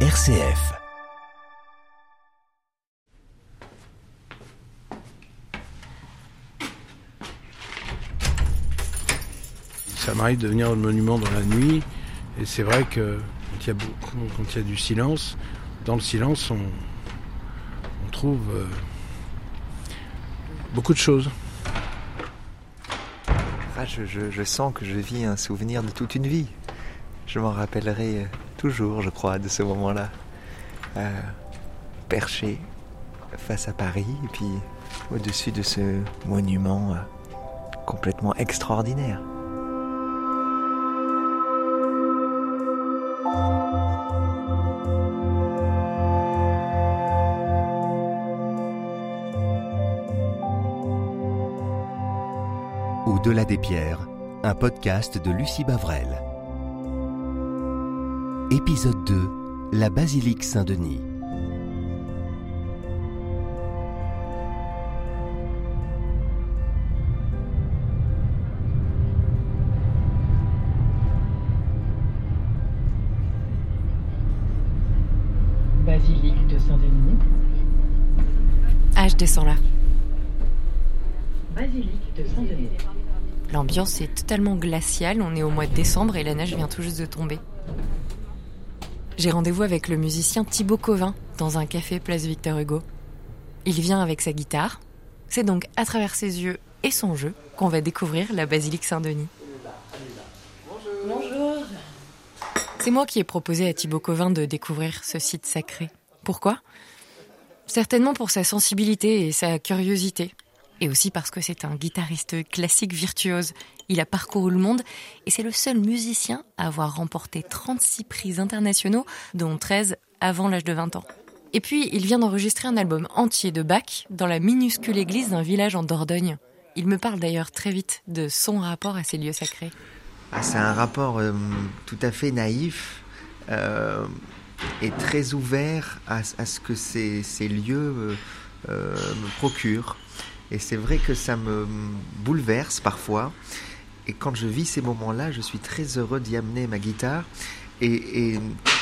RCF. Ça m'arrive de venir au monument dans la nuit, et c'est vrai que quand il y a, beaucoup- quand il y a du silence, dans le silence, on, on trouve euh, beaucoup de choses. Ah, je, je- je sens que je vis un souvenir de toute une vie. Je m'en rappellerai euh, toujours, je crois, de ce moment-là. Euh, perché face à Paris, et puis au-dessus de ce monument euh, complètement extraordinaire. Au-delà des pierres, un podcast de Lucie Bavrel. Épisode 2 La basilique Saint-Denis. Basilique de Saint-Denis. Ah, je descends là. Basilique de Saint-Denis. L'ambiance est totalement glaciale, on est au mois de décembre et la neige vient tout juste de tomber. J'ai rendez-vous avec le musicien Thibaut Covin dans un café place Victor Hugo. Il vient avec sa guitare. C'est donc à travers ses yeux et son jeu qu'on va découvrir la basilique Saint-Denis. Bonjour. C'est moi qui ai proposé à Thibaut Covin de découvrir ce site sacré. Pourquoi? Certainement pour sa sensibilité et sa curiosité. Et aussi parce que c'est un guitariste classique virtuose. Il a parcouru le monde et c'est le seul musicien à avoir remporté 36 prix internationaux, dont 13 avant l'âge de 20 ans. Et puis, il vient d'enregistrer un album entier de Bach dans la minuscule église d'un village en Dordogne. Il me parle d'ailleurs très vite de son rapport à ces lieux sacrés. Ah, c'est un rapport euh, tout à fait naïf euh, et très ouvert à, ce que ces, lieux euh, me procurent. Et c'est vrai que ça me bouleverse parfois. Et quand je vis ces moments-là, je suis très heureux d'y amener ma guitare. Et,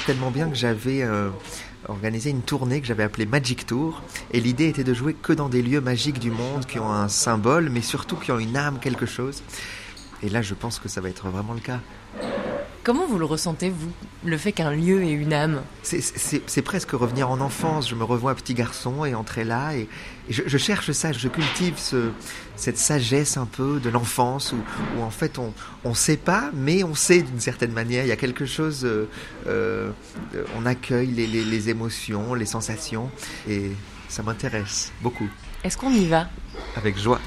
tellement bien que j'avais euh, organisé une tournée que j'avais appelée Magic Tour. Et l'idée était de jouer que dans des lieux magiques du monde qui ont un symbole, mais surtout qui ont une âme, quelque chose. Et là, je pense que ça va être vraiment le cas. Comment vous le ressentez, vous, le fait qu'un lieu ait une âme? C'est- presque revenir en enfance. Je me revois un petit garçon et entrer là. Et, et je, je cherche ça, je cultive ce, cette sagesse un peu de l'enfance où, où en fait on ne sait pas, mais on sait d'une certaine manière. Il y a quelque chose, euh, euh, euh, on accueille les, les- les émotions, les sensations. Et ça m'intéresse beaucoup, Est-ce qu'on y va? Avec joie.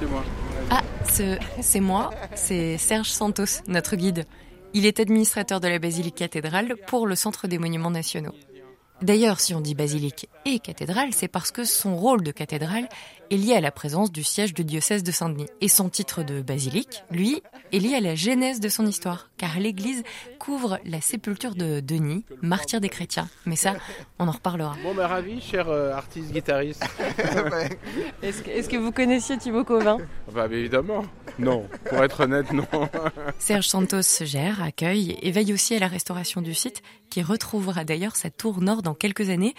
C'est moi. Ah, ce- c'est moi, c'est Serge Santos, notre guide. Il est administrateur de la basilique cathédrale pour le Centre des Monuments Nationaux. D'ailleurs, si on dit basilique et cathédrale, c'est parce que son rôle de cathédrale est lié à la présence du siège du diocèse de Saint-Denis. Et son titre de basilique, lui, est lié à la genèse de son histoire, car l'église couvre la sépulture de Denis, martyr des chrétiens. Mais ça, on en reparlera. Bon, ben ravi, cher euh, artiste guitariste. Est-ce que, est-ce que vous connaissiez Thibaut Covin bah, évidemment. Non, pour être honnête, non. Serge Santos gère, accueille et veille aussi à la restauration du site, qui retrouvera d'ailleurs sa tour nord dans quelques années.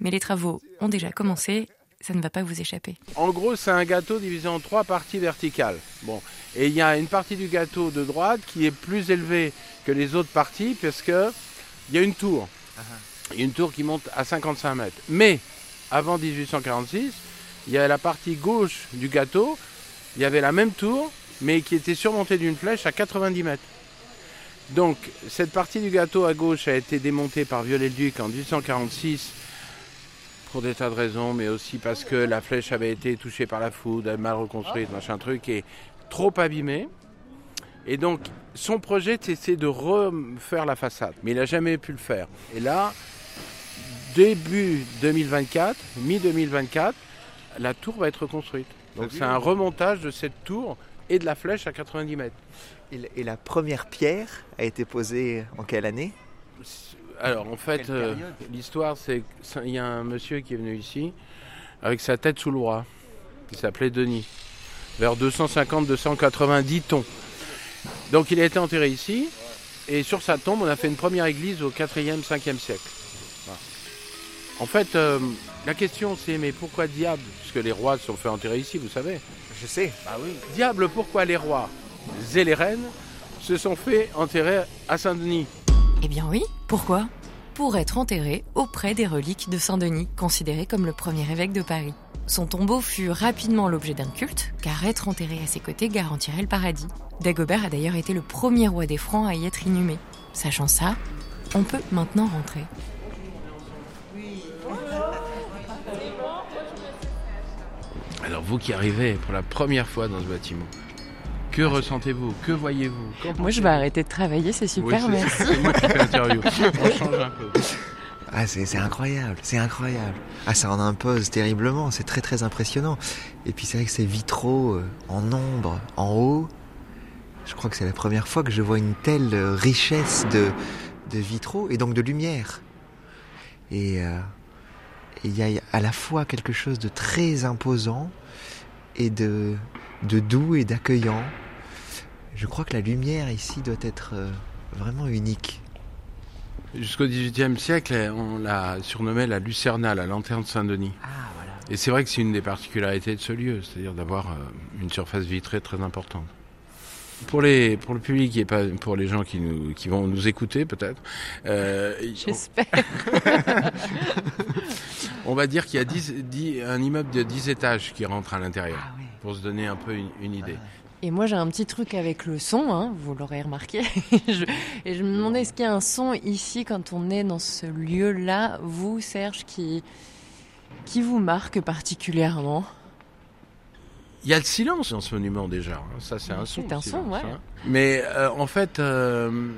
Mais les travaux ont déjà commencé, ça ne va pas vous échapper. En gros, c'est un gâteau divisé en trois parties verticales. Bon, et il y a une partie du gâteau de droite qui est plus élevée que les autres parties parce que il y a une tour. Il y a une tour qui monte à 55 mètres. Mais avant 1846, il y a la partie gauche du gâteau. Il y avait la même tour, mais qui était surmontée d'une flèche à 90 mètres. Donc, cette partie du gâteau à gauche a été démontée par Viollet-le-Duc en 1846 pour des tas de raisons, mais aussi parce que la flèche avait été touchée par la foudre, mal reconstruite, machin truc, et trop abîmée. Et donc, son projet, c'était de refaire la façade, mais il n'a jamais pu le faire. Et là, début 2024, mi-2024, la tour va être reconstruite. Donc c'est un remontage de cette tour et de la flèche à 90 mètres. Et, la- et la première pierre a été posée en quelle année? Alors en fait, euh, l'histoire c'est qu'il y a un monsieur qui est venu ici avec sa tête sous le bras, qui s'appelait Denis. vers 250-290 tons. Donc il a été enterré ici, et sur sa tombe, on a fait une première église au 4e, 5e siècle. En fait, euh, la question c'est mais pourquoi diable? Puisque les rois se sont fait enterrer ici, vous savez. Je sais. Bah oui. Diable, pourquoi les rois et les reines se sont fait enterrer à Saint-Denis? Eh bien oui, pourquoi? Pour être enterré auprès des reliques de Saint-Denis, considéré comme le premier évêque de Paris. Son tombeau fut rapidement l'objet d'un culte, car être enterré à ses côtés garantirait le paradis. Dagobert a d'ailleurs été le premier roi des Francs à y être inhumé. Sachant ça, on peut maintenant rentrer. Alors vous qui arrivez pour la première fois dans ce bâtiment, que ressentez-vous Que voyez-vous Moi, je vais arrêter de travailler, c'est super, Oui, c'est- merci. C'est moi qui fais l'interview. On change un peu. Ah, c'est c'est incroyable, c'est incroyable. Ah, ça en impose terriblement, c'est très très impressionnant. Et puis c'est vrai que ces vitraux euh, en ombre, en haut, je crois que c'est la première fois que je vois une telle euh, richesse de, de vitraux et donc de lumière. Et euh, et il y a à la fois quelque chose de très imposant et de, de doux et d'accueillant. Je crois que la lumière ici doit être euh, vraiment unique. Jusqu'au XVIIIe siècle, on l'a surnommée la Lucerna, la lanterne de Saint-Denis. Ah, voilà. Et c'est vrai que c'est une des particularités de ce lieu, c'est-à-dire d'avoir euh, une surface vitrée très importante. Pour, les, pour le public et pas pour les gens qui, nous, qui vont nous écouter peut-être, euh, J'espère. on va dire qu'il y a 10 10 un immeuble de 10 étages qui rentre à l'intérieur, Ah oui. pour se donner un peu une, une idée. Et moi, j'ai un petit truc avec le son, hein, vous l'aurez remarqué. Je- et je me demandais, est-ce qu'il y a un son ici, quand on est dans ce lieu-là, vous, Serge, qui, qui vous marque particulièrement? Il y a le silence dans ce monument déjà, hein. ça c'est un son. C'est un son, silence, ouais. hein. Mais euh, en fait, euh,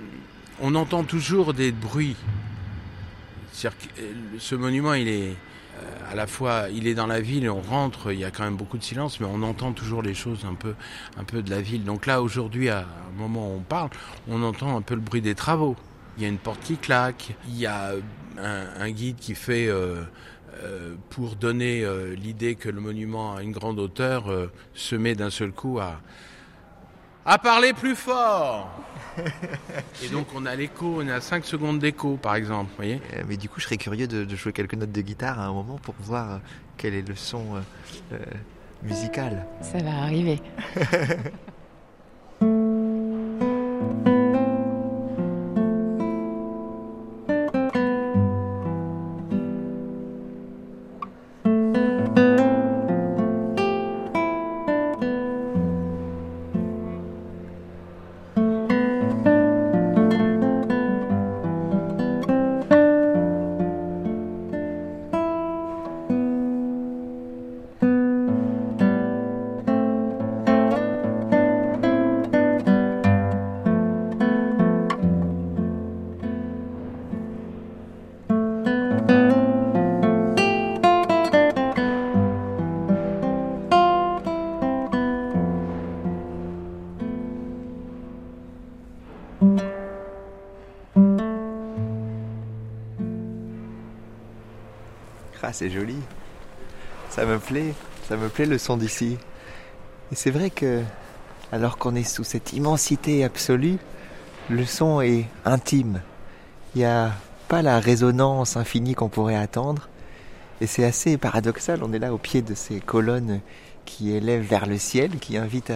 on entend toujours des bruits. C'est-à-dire que euh, ce monument, il est euh, à la fois, il est dans la ville on rentre, il y a quand même beaucoup de silence, mais on entend toujours les choses un peu, un peu de la ville. Donc là, aujourd'hui, à un moment où on parle, on entend un peu le bruit des travaux. Il y a une porte qui claque, il y a un, guide qui fait, euh, euh, pour donner l'idée que le monument a une grande hauteur, se met d'un seul coup à, à parler plus fort. Et donc on a l'écho, on a 5 secondes d'écho par exemple, vous voyez Euh, Mais du coup, je serais curieux de, de jouer quelques notes de guitare à un moment pour voir euh, quel est le son euh, euh, musical. Ça va arriver. c'est joli. Ça me plaît. Ça me plaît le son d'ici. Et c'est vrai que, alors qu'on est sous cette immensité absolue, le son est intime. Il n'y a pas la résonance infinie qu'on pourrait attendre. Et c'est assez paradoxal. On est là au pied de ces colonnes qui élèvent vers le ciel, qui invitent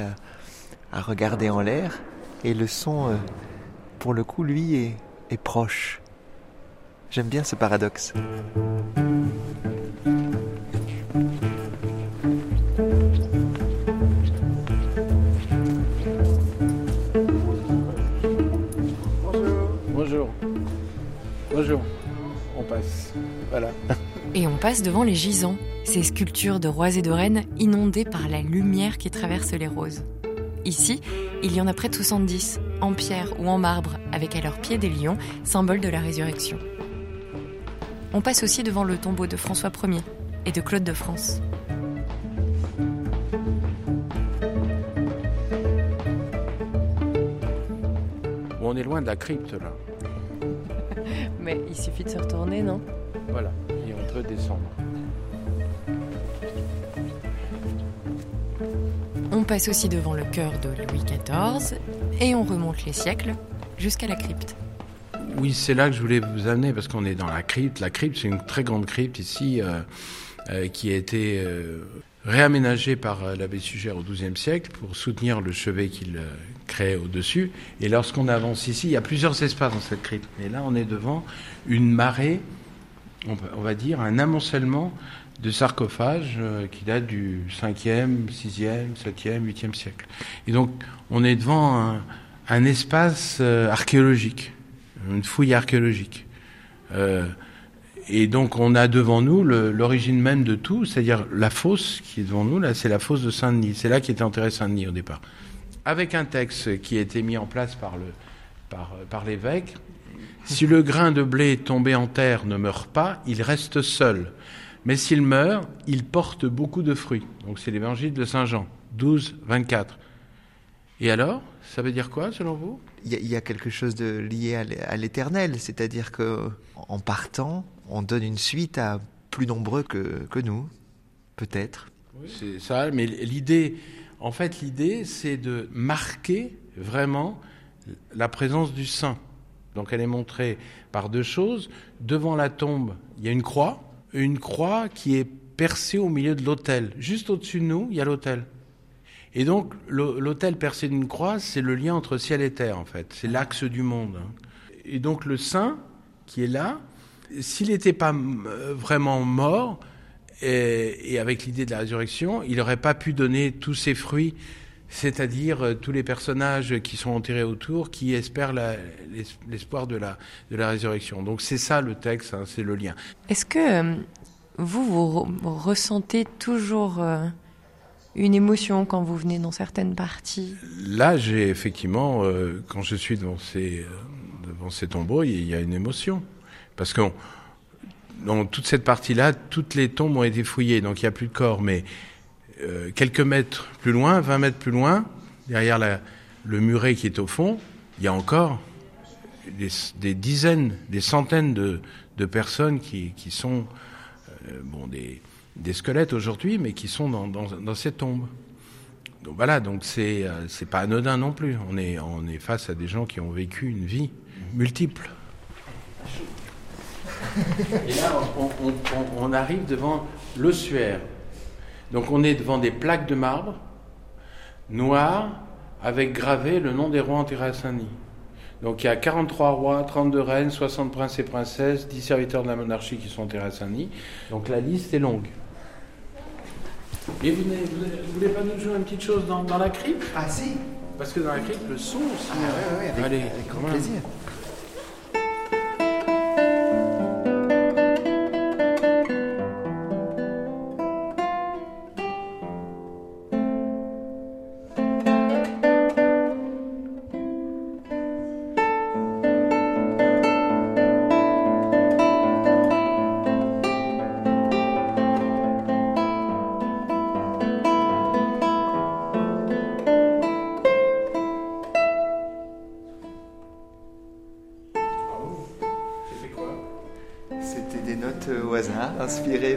à, regarder en l'air. Et le son, euh, pour le coup, lui, est proche. J'aime bien ce paradoxe. Bonjour. Bonjour. On passe. Voilà. Et on passe devant les gisants, ces sculptures de rois et de reines inondées par la lumière qui traverse les roses. Ici, il y en a près de 70, en pierre ou en marbre, avec à leurs pieds des lions, symbole de la résurrection. On passe aussi devant le tombeau de François Ier et de Claude de France. On est loin de la crypte là. Mais il suffit de se retourner, non? Voilà. Et on peut descendre. On passe aussi devant le chœur de Louis XIV et on remonte les siècles jusqu'à la crypte. Oui, c'est là que je voulais vous amener parce qu'on est dans la crypte. La crypte, c'est une très grande crypte ici euh, euh, qui a été euh, réaménagée par l'abbé Sugère au XIIe siècle pour soutenir le chevet qu'il créait au-dessus. Et lorsqu'on avance ici, il y a plusieurs espaces dans cette crypte. Mais là, on est devant une marée, on va- dire, un amoncellement de sarcophages qui datent du 5e, 6e, 7e, 8e siècle. Et donc, on est devant un, espace archéologique, une fouille archéologique. Euh, et donc, on a devant nous l'origine même de tout, c'est-à-dire la fosse qui est devant nous, là, c'est la fosse de Saint-Denis. C'est là qu'était enterré Saint-Denis au départ. Avec un texte qui a été mis en place par, par l'évêque. Si le grain de blé tombé en terre ne meurt pas, il reste seul. Mais s'il meurt, il porte beaucoup de fruits. Donc c'est l'évangile de Saint Jean, 12, 24. Et alors, ça veut dire quoi selon vous? Il y, a- quelque chose de lié à l'é- à l'éternel, c'est-à-dire que en partant, on donne une suite à plus nombreux que nous, peut-être. C'est ça, mais l'idée, en fait, l'idée, c'est de marquer vraiment la présence du saint. Donc elle est montrée par deux choses. Devant la tombe, il y a une croix, une croix qui est percée au milieu de l'autel. Juste au-dessus de nous, il y a l'autel. Et donc l'au- l'autel percé d'une croix, c'est le lien entre ciel et terre, en fait. C'est l'axe du monde. Et donc le saint qui est là, s'il n'était pas vraiment mort, et, avec l'idée de la résurrection, il n'aurait pas pu donner tous ses fruits, c'est-à-dire euh, tous les personnages qui sont enterrés autour, qui espèrent l'espoir de la, résurrection. Donc c'est ça le texte, hein, c'est le lien. Est-ce que euh, vous, vous ressentez toujours euh, une émotion quand vous venez dans certaines parties Là, j'ai effectivement, euh, quand je suis devant ces, euh, devant ces tombeaux, il y a une émotion. Parce que dans toute cette partie-là, toutes les tombes ont été fouillées, donc il n'y a plus de corps. Mais euh, quelques mètres plus loin, 20 mètres plus loin, derrière le muret qui est au fond, il y a encore des, des dizaines, des centaines de, de personnes qui, qui sont bon, des, des squelettes aujourd'hui, mais qui sont dans, ces tombes. Donc voilà, donc c'est euh, c'est pas anodin non plus. On est on est face à des gens qui ont vécu une vie multiple. Et là, on, arrive devant l'ossuaire. Donc on est devant des plaques de marbre noires avec gravé le nom des rois enterrés à Saint-Denis. Donc il y a 43 rois, 32 reines, 60 princes et princesses, 10 serviteurs de la monarchie qui sont à Saint-Denis. Donc la liste est longue. Et vous ne voulez pas nous jouer une petite chose dans, dans la crypte Ah si Parce que dans la crypte, le son aussi. avec, Allez, avec grand plaisir.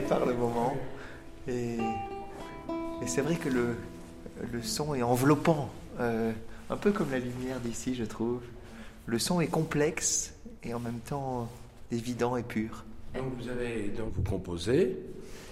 Par le moment. Et, et c'est vrai que le, le son est enveloppant, euh, un peu comme la lumière d'ici, je trouve. Le son est complexe et en même temps évident et pur. Donc vous avez donc vous composez,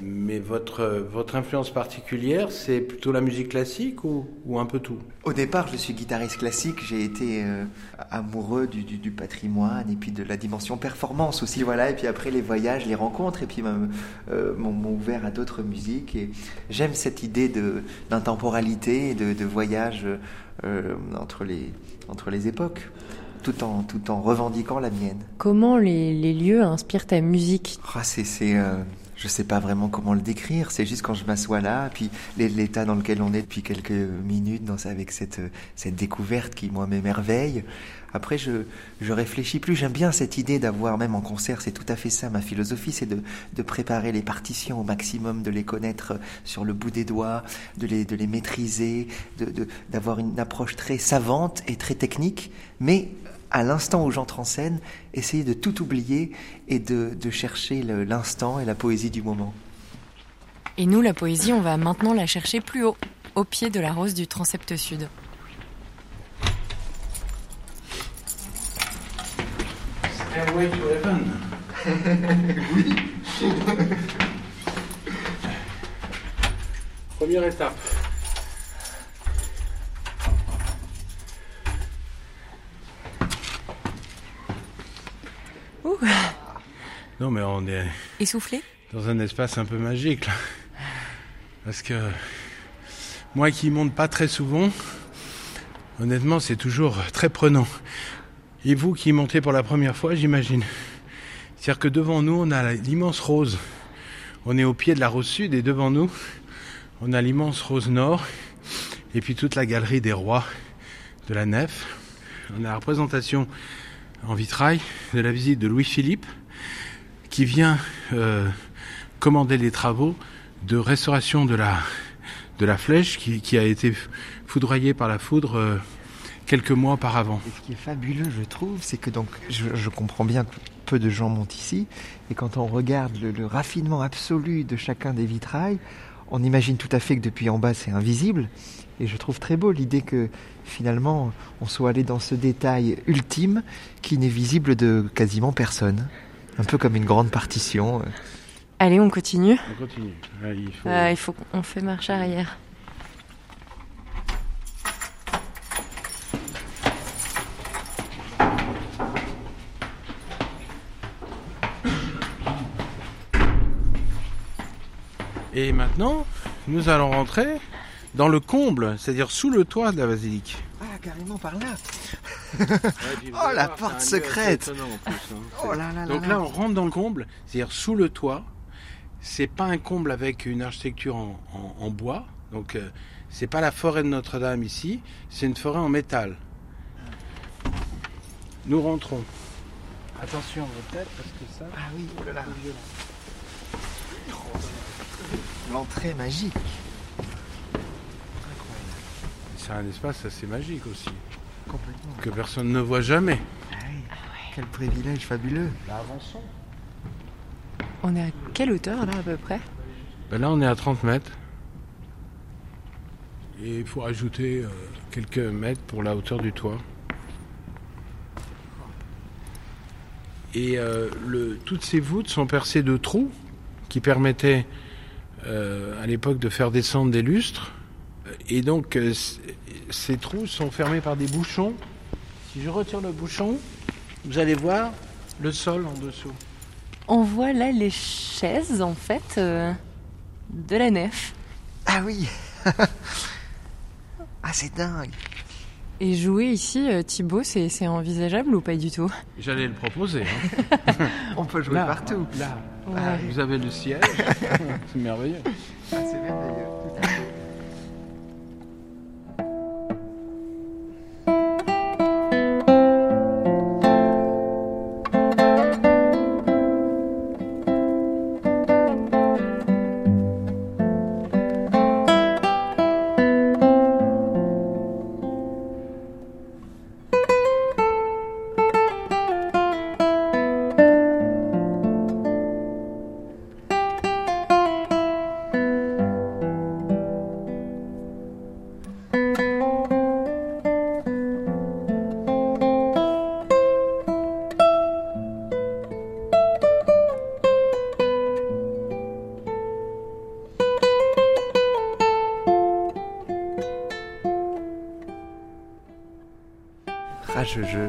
mais votre votre influence particulière, c'est plutôt la musique classique ou, ou un peu tout? Au départ, je suis guitariste classique. J'ai été euh, amoureux du, du- du patrimoine et puis de la dimension performance aussi, voilà. Et puis après, les voyages, les rencontres, et puis m'ont euh, m'ont- ouvert à d'autres musiques. Et j'aime cette idée de d'intemporalité et de, de voyage euh, entre les entre les époques, tout en tout en revendiquant la mienne. Comment les, les lieux inspirent ta musique? Ah, c'est, c'est, euh, je sais pas vraiment comment le décrire. C'est juste quand je m'assois là, puis l'é- l'état dans lequel on est depuis quelques minutes, avec cette, euh, découverte qui moi m'émerveille. Après, je, je réfléchis plus. J'aime bien cette idée d'avoir, même en concert, c'est tout à fait ça ma philosophie, c'est de, préparer les partitions au maximum, de les connaître sur le bout des doigts, de les, maîtriser, d'avoir une approche très savante et très technique, mais à l'instant où j'entre en scène, essayer de tout oublier et de, de chercher l'instant et la poésie du moment. Et nous, la poésie, on va maintenant la chercher plus haut, au pied de la rose du transept sud. Stairway to Heaven. oui. Première étape. Non mais on est Essoufflé dans un espace un peu magique là. Parce que moi qui monte pas très souvent, honnêtement c'est toujours très prenant. Et vous qui montez pour la première fois, j'imagine. C'est-à-dire que devant nous, on a l'immense rose. On est au pied de la rose sud et devant nous, on a l'immense rose nord. Et puis toute la galerie des rois de la nef. On a la représentation en vitrail de la visite de Louis-Philippe qui vient euh, commander les travaux de restauration de la, de la flèche qui, a été foudroyée par la foudre euh, quelques mois auparavant. Ce qui est fabuleux, je trouve, c'est que donc je, comprends bien que peu de gens montent ici, et quand on regarde le, le raffinement absolu de chacun des vitrails, on imagine tout à fait que depuis en bas c'est invisible. Et je trouve très beau l'idée que finalement on soit allé dans ce détail ultime qui n'est visible de quasiment personne. Un peu comme une grande partition. Allez, on continue. On continue. Il faut... Euh, il faut qu'on fait marche arrière. Et maintenant, nous allons rentrer dans le comble, c'est-à-dire sous le toit de la basilique. Ah, carrément par là Oh, la porte secrète Oh là là là Donc là. là, on rentre dans le comble, c'est-à-dire sous le toit. C'est pas un comble avec une architecture en, en- en bois. Donc, euh, c'est pas la forêt de Notre-Dame ici, c'est une forêt en métal. Nous rentrons. Attention, peut-être, parce que ça. Ah oui, oh là là. L'entrée magique. C'est un espace assez magique aussi, Complètement. que personne ne voit jamais. Ah oui. Quel privilège fabuleux. Là, avançons. On est à quelle hauteur là à peu près? Ben là, on est à 30 mètres. Et il faut ajouter euh, quelques mètres pour la hauteur du toit. Et euh, le, toutes ces voûtes sont percées de trous qui permettaient euh, à l'époque de faire descendre des lustres. Et donc, euh, ces trous sont fermés par des bouchons. Si je retire le bouchon, vous allez voir le sol en dessous. On voit là les chaises en fait euh, de la nef. Ah oui Ah c'est dingue Et jouer ici, euh, Thibaut, c'est c'est envisageable ou pas du tout? J'allais le proposer. hein. On peut jouer Là, partout Là, Ah, vous avez le siège. C'est merveilleux. Ah, c'est merveilleux.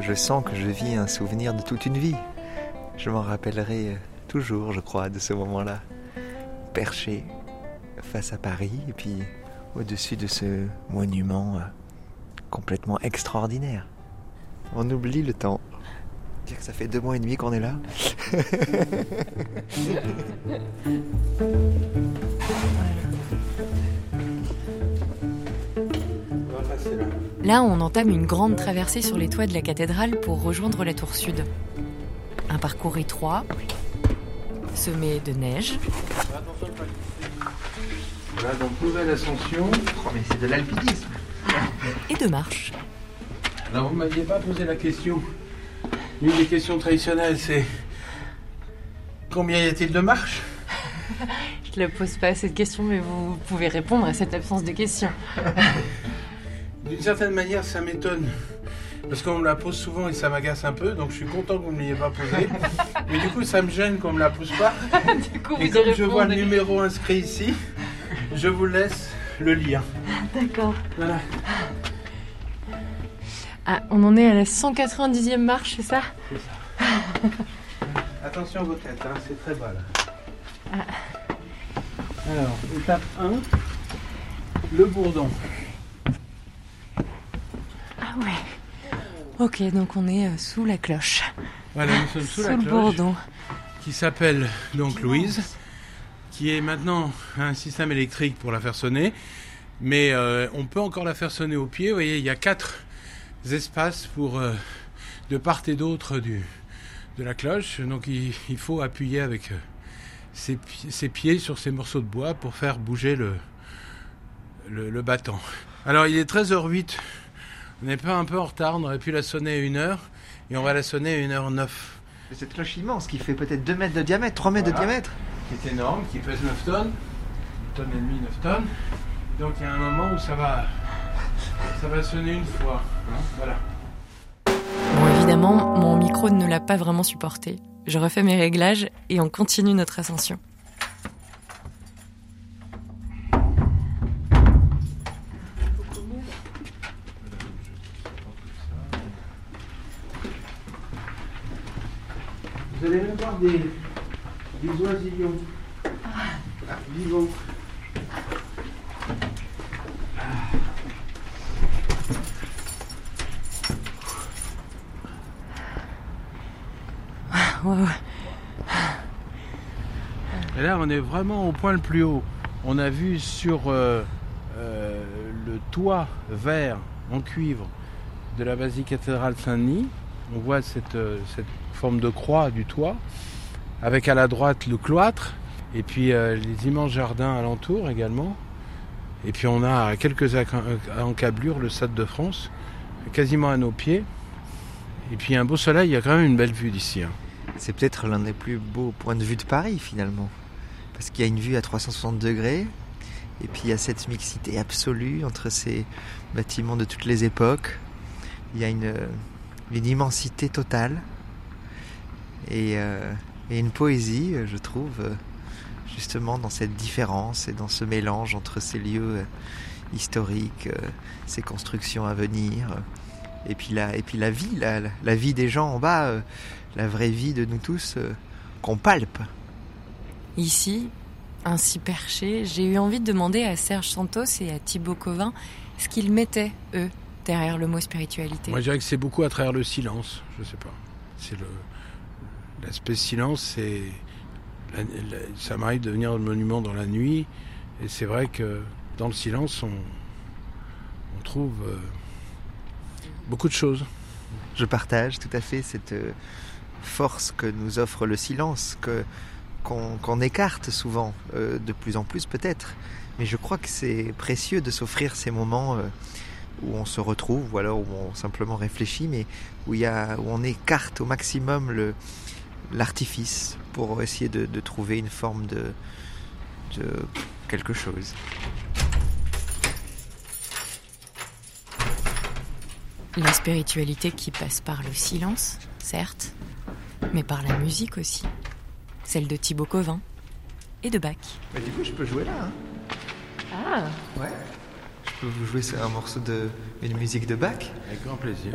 Je, sens que je vis un souvenir de toute une vie. Je m'en rappellerai euh, toujours, je crois, de ce moment-là. Perché face à Paris, et puis au-dessus de ce monument euh, complètement extraordinaire. On oublie le temps. Dire que ça fait deux mois et demi qu'on est là. là. On entame une grande traversée sur les toits de la cathédrale pour rejoindre la tour sud. Un parcours étroit, semé de neige, Voilà, donc nouvelle ascension. Oh, mais c'est de l'alpinisme. et de marche. Alors vous m'aviez pas posé la question. Une des questions traditionnelles, c'est combien y a-t-il de marches Je la pose pas cette question, mais vous pouvez répondre à cette absence de questions. D'une certaine manière, ça m'étonne. Parce qu'on me la pose souvent et ça m'agace un peu, donc je suis content que vous ne l'ayez pas posée. Mais du coup, ça me gêne qu'on ne me la pose pas. du coup, Et vous comme je vois le numéro inscrit ici, je vous laisse le lire. D'accord. Voilà. Ah, on en est à la 190e marche, c'est ça? Attention à vos têtes, hein, c'est très bas là. Alors, étape 1, le bourdon. Ah ouais. Ok, donc on est euh, sous la cloche. Voilà, nous sommes sous, la le cloche, bourdon. qui s'appelle donc Louise, qui est maintenant un système électrique pour la faire sonner, mais euh, on peut encore la faire sonner au pied. Vous voyez, il y a quatre espaces pour euh, de part et d'autre du de la cloche, donc il, il faut appuyer avec ses pieds sur ces morceaux de bois pour faire bouger le, le, le battant. Alors il est 13h08, on n'est pas un peu en retard, on aurait pu la sonner à 1h, et on va la sonner à 1h09. Cette cloche immense qui fait peut-être 2 mètres de diamètre, 3 mètres de diamètre. qui est énorme, qui pèse 9 tonnes, 1 tonne et demie, 9 tonnes. Donc il y a un moment où ça va, ça va sonner une fois. hein, voilà. Bon, évidemment, mon micro ne l'a pas vraiment supporté. Je refais mes réglages et on continue notre ascension. Vous allez même voir des, des oisillons Ah, vivants. Ouais, ouais. Et là, on est vraiment au point le plus haut. On a vu sur euh, euh, le toit vert en cuivre de la basilique cathédrale Saint-Denis, on voit cette, euh, cette forme de croix du toit, avec à la droite le cloître, et puis euh, les immenses jardins alentours également. Et puis on a quelques ac- encablures le Stade de France, quasiment à nos pieds. Et puis un beau soleil, il y a quand même une belle vue d'ici. hein. C'est peut-être l'un des plus beaux points de vue de Paris finalement. Parce qu'il y a une vue à 360 degrés. Et puis il y a cette mixité absolue entre ces bâtiments de toutes les époques. Il y a une, une immensité totale. Et, euh, et une poésie, euh, je trouve, euh, justement dans cette différence et dans ce mélange entre ces lieux historiques, ces constructions à venir. et puis la, et puis la vie, la, vie des gens en bas, la vraie vie de nous tous qu'on palpe. Ici, ainsi perché, j'ai eu envie de demander à Serge Santos et à Thibaut Covin ce qu'ils mettaient, eux, derrière le mot spiritualité. Moi, je dirais que c'est beaucoup à travers le silence. Je sais pas. C'est le l'aspect silence. C'est ça m'arrive de venir au monument dans la nuit, et c'est vrai que dans le silence, on, trouve euh, beaucoup de choses. Je partage tout à fait cette euh, force que nous offre le silence, que qu'on écarte souvent, euh, de plus en plus peut-être. Mais je crois que c'est précieux de s'offrir ces moments où on se retrouve, ou alors où on simplement réfléchit, mais où, y a, où on écarte au maximum le l'artifice pour essayer de, de trouver une forme de, de quelque chose. La spiritualité qui passe par le silence, certes, mais par la musique aussi. Celle de Thibaut Covin et de Bach. Bah, du coup, je peux jouer là. Hein Ah ouais. Je peux vous jouer un morceau de une musique de Bach. Avec grand plaisir.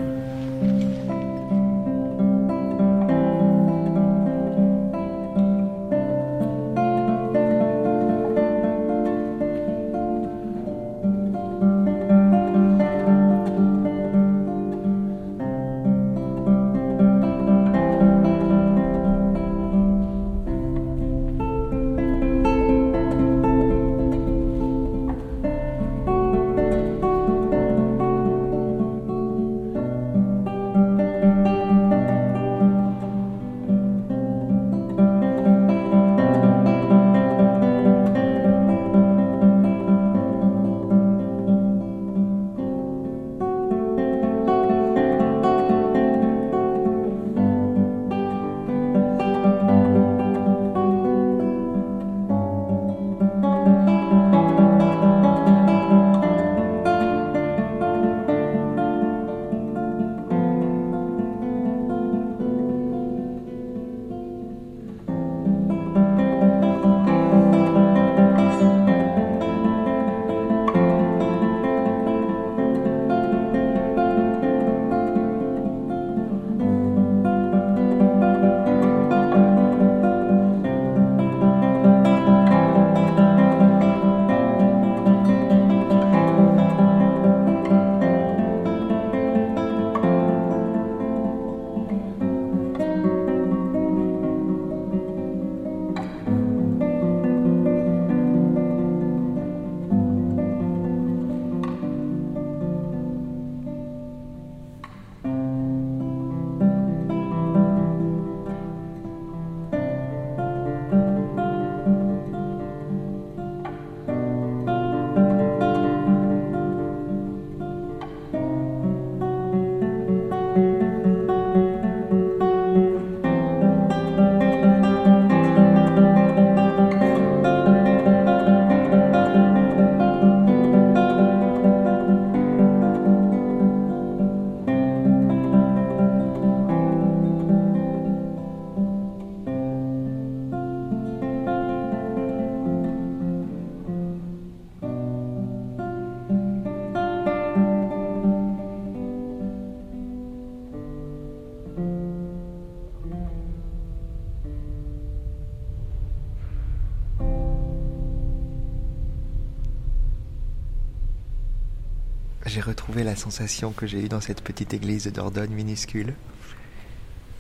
La sensation que j'ai eue dans cette petite église de Dordogne minuscule.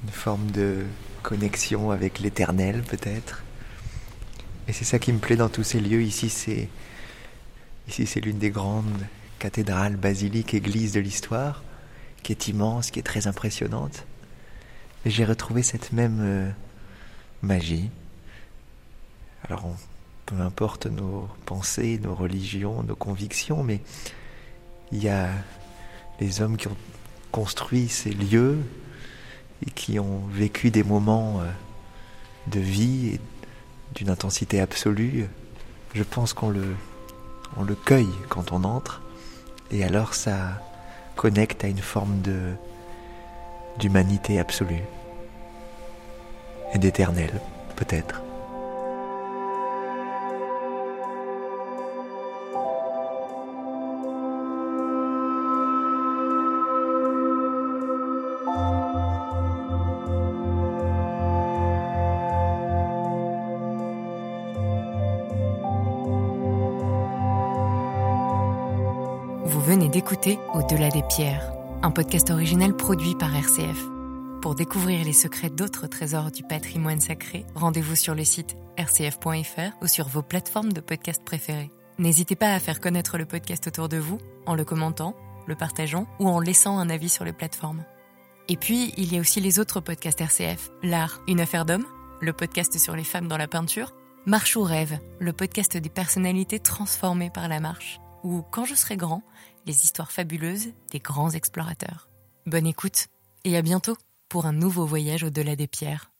Une forme de connexion avec l'éternel peut-être. Et c'est ça qui me plaît dans tous ces lieux. Ici, c'est ici c'est l'une des grandes cathédrales, basiliques, églises de l'histoire, qui est immense, qui est très impressionnante. Et j'ai retrouvé cette même euh, magie. Alors, peu importe nos pensées, nos religions, nos convictions, mais il y a les hommes qui ont construit ces lieux et qui ont vécu des moments euh, de vie et d'une intensité absolue. Je pense qu'on le, cueille quand on entre et alors ça connecte à une forme d'humanité absolue et d'éternel peut-être. Venez d'écouter Au-delà des pierres, un podcast original produit par RCF. Pour découvrir les secrets d'autres trésors du patrimoine sacré, rendez-vous sur le site rcf.fr ou sur vos plateformes de podcast préférées. N'hésitez pas à faire connaître le podcast autour de vous en le commentant, le partageant ou en laissant un avis sur les plateformes. Et puis, il y a aussi les autres podcasts RCF. L'art, une affaire d'homme, le podcast sur les femmes dans la peinture, Marche ou rêve, le podcast des personnalités transformées par la marche, ou Quand je serai grand, les histoires fabuleuses des grands explorateurs. Bonne écoute et à bientôt pour un nouveau voyage au-delà des pierres.